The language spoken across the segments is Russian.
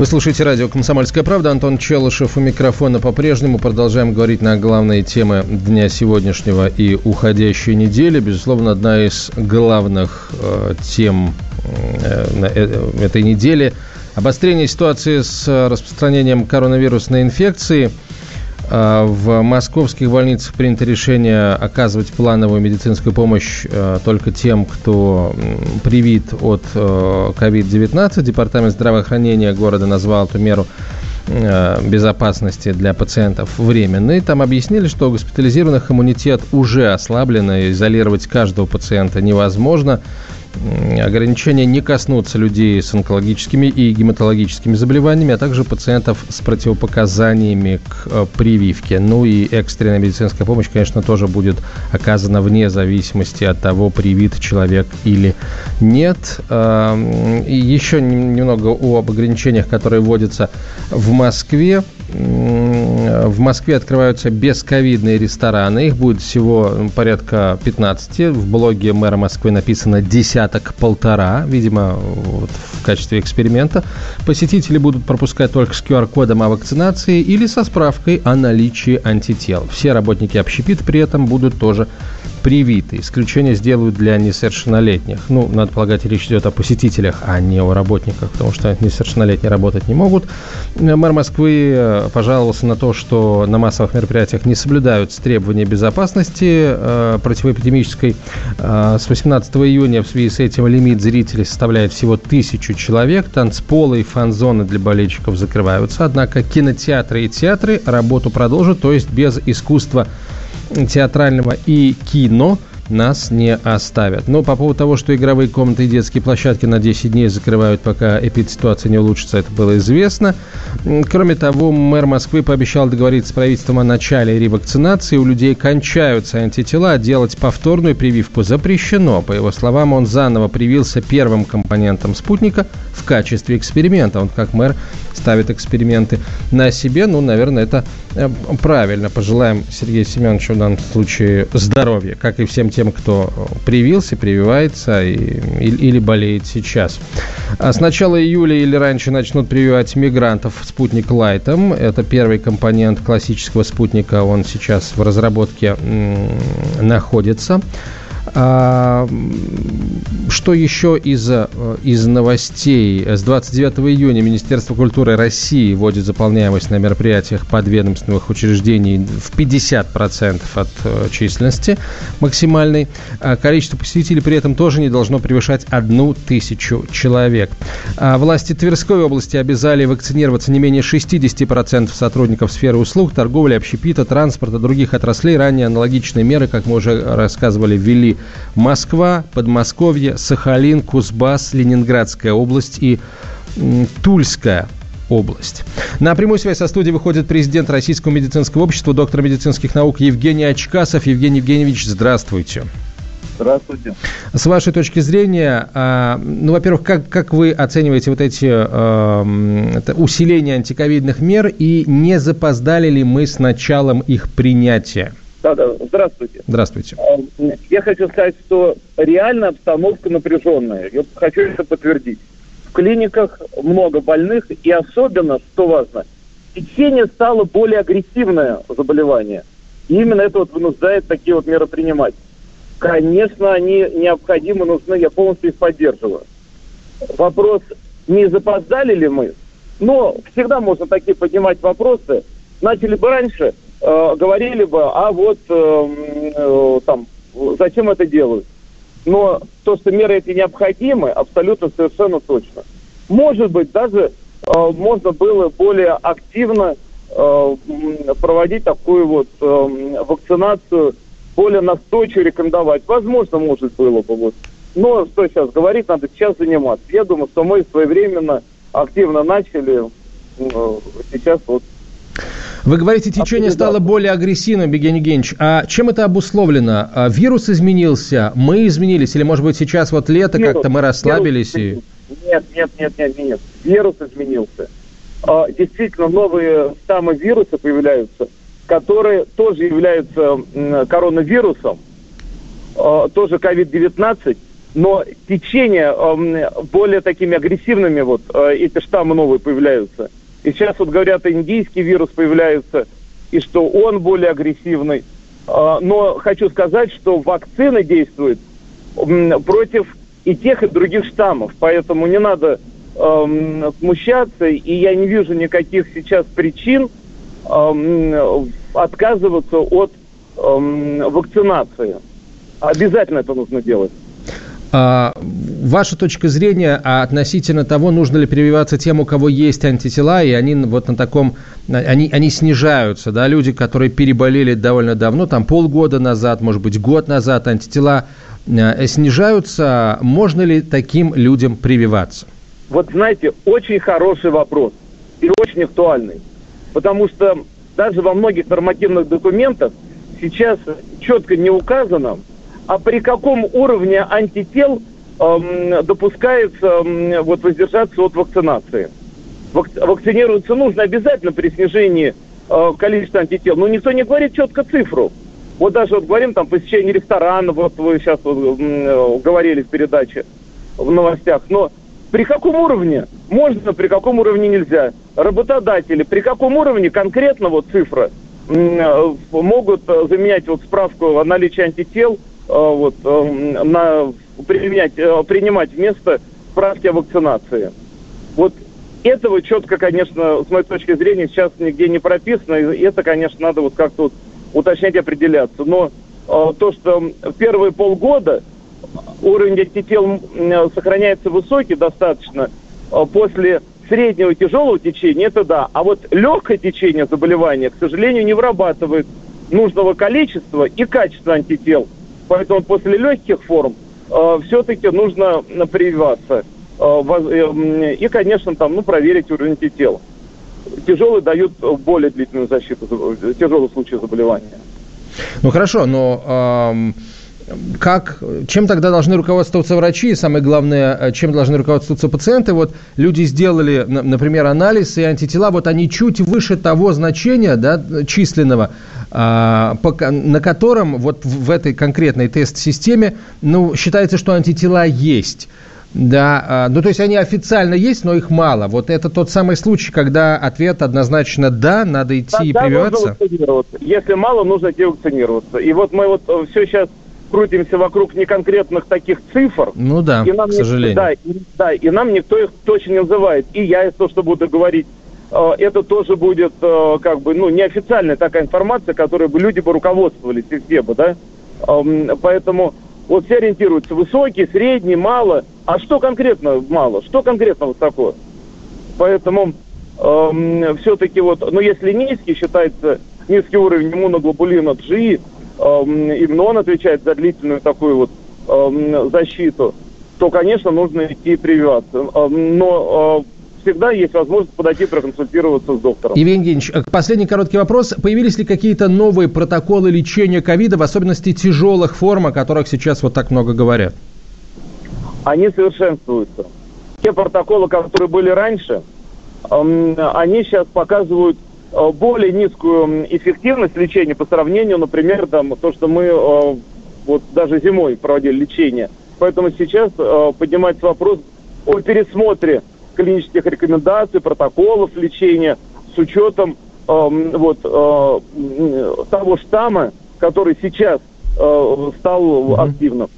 Вы слушаете радио «Комсомольская правда». Антон Челышев у микрофона по-прежнему. Продолжаем говорить на главные темы дня сегодняшнего и уходящей недели. Безусловно, одна из главных э, тем э, э, этой недели – обострение ситуации с распространением коронавирусной инфекции – в московских больницах принято решение оказывать плановую медицинскую помощь а, только тем, кто привит от COVID-19. А, Департамент здравоохранения города назвал эту меру безопасности для пациентов временной. Там объяснили, что у госпитализированных иммунитет уже ослаблен, и изолировать каждого пациента невозможно ограничения не коснутся людей с онкологическими и гематологическими заболеваниями, а также пациентов с противопоказаниями к э, прививке. Ну и экстренная медицинская помощь, конечно, тоже будет оказана вне зависимости от того, привит человек или нет. Эм, и еще немного об ограничениях, которые вводятся в Москве в Москве открываются бесковидные рестораны. Их будет всего порядка 15. В блоге мэра Москвы написано десяток-полтора, видимо, вот в качестве эксперимента. Посетители будут пропускать только с QR-кодом о вакцинации или со справкой о наличии антител. Все работники общепит при этом будут тоже привиты. Исключение сделают для несовершеннолетних. Ну, надо полагать, речь идет о посетителях, а не о работниках, потому что несовершеннолетние работать не могут. Мэр Москвы э, пожаловался на то, что на массовых мероприятиях не соблюдаются требования безопасности э, противоэпидемической. Э, с 18 июня в связи с этим лимит зрителей составляет всего тысячу человек. Танцполы и фан-зоны для болельщиков закрываются. Однако кинотеатры и театры работу продолжат, то есть без искусства театрального и кино нас не оставят. Но по поводу того, что игровые комнаты и детские площадки на 10 дней закрывают, пока эпидситуация не улучшится, это было известно. Кроме того, мэр Москвы пообещал договориться с правительством о начале ревакцинации. У людей кончаются антитела, а делать повторную прививку запрещено. По его словам, он заново привился первым компонентом спутника в качестве эксперимента. Он, как мэр, ставит эксперименты на себе. Ну, наверное, это э, правильно. Пожелаем Сергею Семеновичу в данном случае здоровья, как и всем тем, кто привился, прививается и, или, или болеет сейчас. А с начала июля или раньше начнут прививать мигрантов спутник Лайтом. Это первый компонент классического спутника. Он сейчас в разработке находится. А, что еще из, э, из новостей? С 29 июня Министерство культуры России вводит заполняемость на мероприятиях подведомственных учреждений в 50% от э, численности максимальной. А количество посетителей при этом тоже не должно превышать одну тысячу человек. А власти Тверской области обязали вакцинироваться не менее 60% сотрудников сферы услуг, торговли, общепита, транспорта, других отраслей. Ранее аналогичные меры, как мы уже рассказывали, ввели Москва, Подмосковье, Сахалин, Кузбасс, Ленинградская область и Тульская область. На прямую связь со студией выходит президент Российского медицинского общества, доктор медицинских наук Евгений Очкасов. Евгений Евгеньевич, здравствуйте. Здравствуйте. С вашей точки зрения, а, ну, во-первых, как, как вы оцениваете вот эти э, усиления антиковидных мер и не запоздали ли мы с началом их принятия? Да, да, здравствуйте. Здравствуйте. Я хочу сказать, что реально обстановка напряженная. Я хочу это подтвердить. В клиниках много больных, и особенно, что важно, течение стало более агрессивное заболевание. И именно это вот вынуждает такие вот меры принимать. Конечно, они необходимы, нужны, я полностью их поддерживаю. Вопрос, не запоздали ли мы? Но всегда можно такие поднимать вопросы. Начали бы раньше – э, говорили бы, а вот э, э, там, зачем это делают. Но то, что меры эти необходимы, абсолютно совершенно точно. Может быть, даже э, можно было более активно э, проводить такую вот э, вакцинацию, более настойчиво рекомендовать. Возможно, может было бы. Вот. Но что сейчас говорить, надо сейчас заниматься. Я думаю, что мы своевременно, активно начали. Э, сейчас вот Вы говорите, течение стало более агрессивным, Евгений Евгеньевич. А чем это обусловлено? А вирус изменился, мы изменились? Или, может быть, сейчас вот лето, как-то мы расслабились? И... Нет, нет, нет, нет, нет. Вирус изменился. А, действительно, новые штаммы вируса появляются, которые тоже являются коронавирусом, а, тоже COVID-19, но течение более такими агрессивными вот эти штаммы новые появляются – и сейчас вот говорят, индийский вирус появляется, и что он более агрессивный. А, но хочу сказать, что вакцины действуют против и тех, и других штаммов. Поэтому не надо э, смущаться, и я не вижу никаких сейчас причин э, отказываться от э, вакцинации. Обязательно это нужно делать. А, ваша точка зрения относительно того, нужно ли прививаться тем, у кого есть антитела, и они вот на таком, они, они снижаются, да, люди, которые переболели довольно давно, там полгода назад, может быть, год назад, антитела э, снижаются, можно ли таким людям прививаться? Вот знаете, очень хороший вопрос и очень актуальный, потому что даже во многих нормативных документах сейчас четко не указано, а при каком уровне антител допускается эм, вот, воздержаться от вакцинации. Вак, вакцинироваться нужно обязательно при снижении э, количества антител, но никто не говорит четко цифру. Вот даже вот говорим там посещение ресторана, вот вы сейчас вот, э, говорили в передаче, в новостях, но при каком уровне можно, при каком уровне нельзя? Работодатели, при каком уровне конкретно вот цифра э, могут э, заменять вот справку о наличии антител – Э, вот, э, на, применять, э, принимать вместо справки о вакцинации. Вот этого четко, конечно, с моей точки зрения, сейчас нигде не прописано, и это, конечно, надо вот как-то вот уточнять, определяться. Но то, что первые полгода уровень антител сохраняется высокий достаточно, после среднего тяжелого течения, это да. А вот легкое течение заболевания, к сожалению, не вырабатывает нужного количества и качества антител – Поэтому после легких форм э, все-таки нужно прививаться. Э, э, и, конечно, там, ну, проверить уровень тел. Тяжелые дают более длительную защиту, тяжелые случаи заболевания. Ну хорошо, но эм, как, чем тогда должны руководствоваться врачи, и самое главное, э, чем должны руководствоваться пациенты? Вот люди сделали, например, анализ, и антитела, вот они чуть выше того значения да, численного, а, на котором вот в этой конкретной тест-системе ну, считается, что антитела есть. Да, а, ну то есть они официально есть, но их мало. Вот это тот самый случай, когда ответ однозначно да, надо идти да, и прививаться. Если мало, нужно идти вакцинироваться. И вот мы вот э, все сейчас крутимся вокруг неконкретных таких цифр. Ну да, и нам к сожалению. Да, и, да, и нам никто их точно не называет. И я то, что буду говорить, э, это тоже будет э, как бы, ну, неофициальная такая информация, которой бы люди бы руководствовались и все бы, да. Эм, поэтому вот все ориентируются высокий, средний, мало. А что конкретно мало? Что конкретно высоко? Поэтому эм, все-таки вот, ну, если низкий считается низкий уровень иммуноглобулина G, именно он отвечает за длительную такую вот эм, защиту, то, конечно, нужно идти прививаться. Эм, но э, всегда есть возможность подойти проконсультироваться с доктором. Евгений Евгеньевич, э, последний короткий вопрос. Появились ли какие-то новые протоколы лечения ковида, в особенности тяжелых форм, о которых сейчас вот так много говорят? Они совершенствуются. Те протоколы, которые были раньше, они сейчас показывают более низкую эффективность лечения по сравнению, например, там, то, что мы э, вот даже зимой проводили лечение. Поэтому сейчас э, поднимается вопрос о пересмотре клинических рекомендаций, протоколов лечения с учетом вот, того штамма, который сейчас стал активным.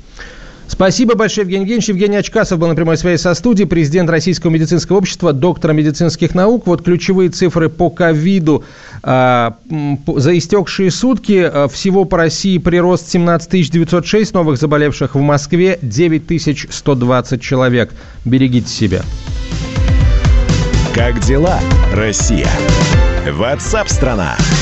Спасибо большое, Евгений Евгеньевич. Евгений Очкасов был на прямой связи со студией, президент Российского медицинского общества, доктор медицинских наук. Вот ключевые цифры по ковиду. А, за истекшие сутки а, всего по России прирост 17 906 новых заболевших, в Москве 9 120 человек. Берегите себя. Как дела, Россия? Ватсап-страна! страна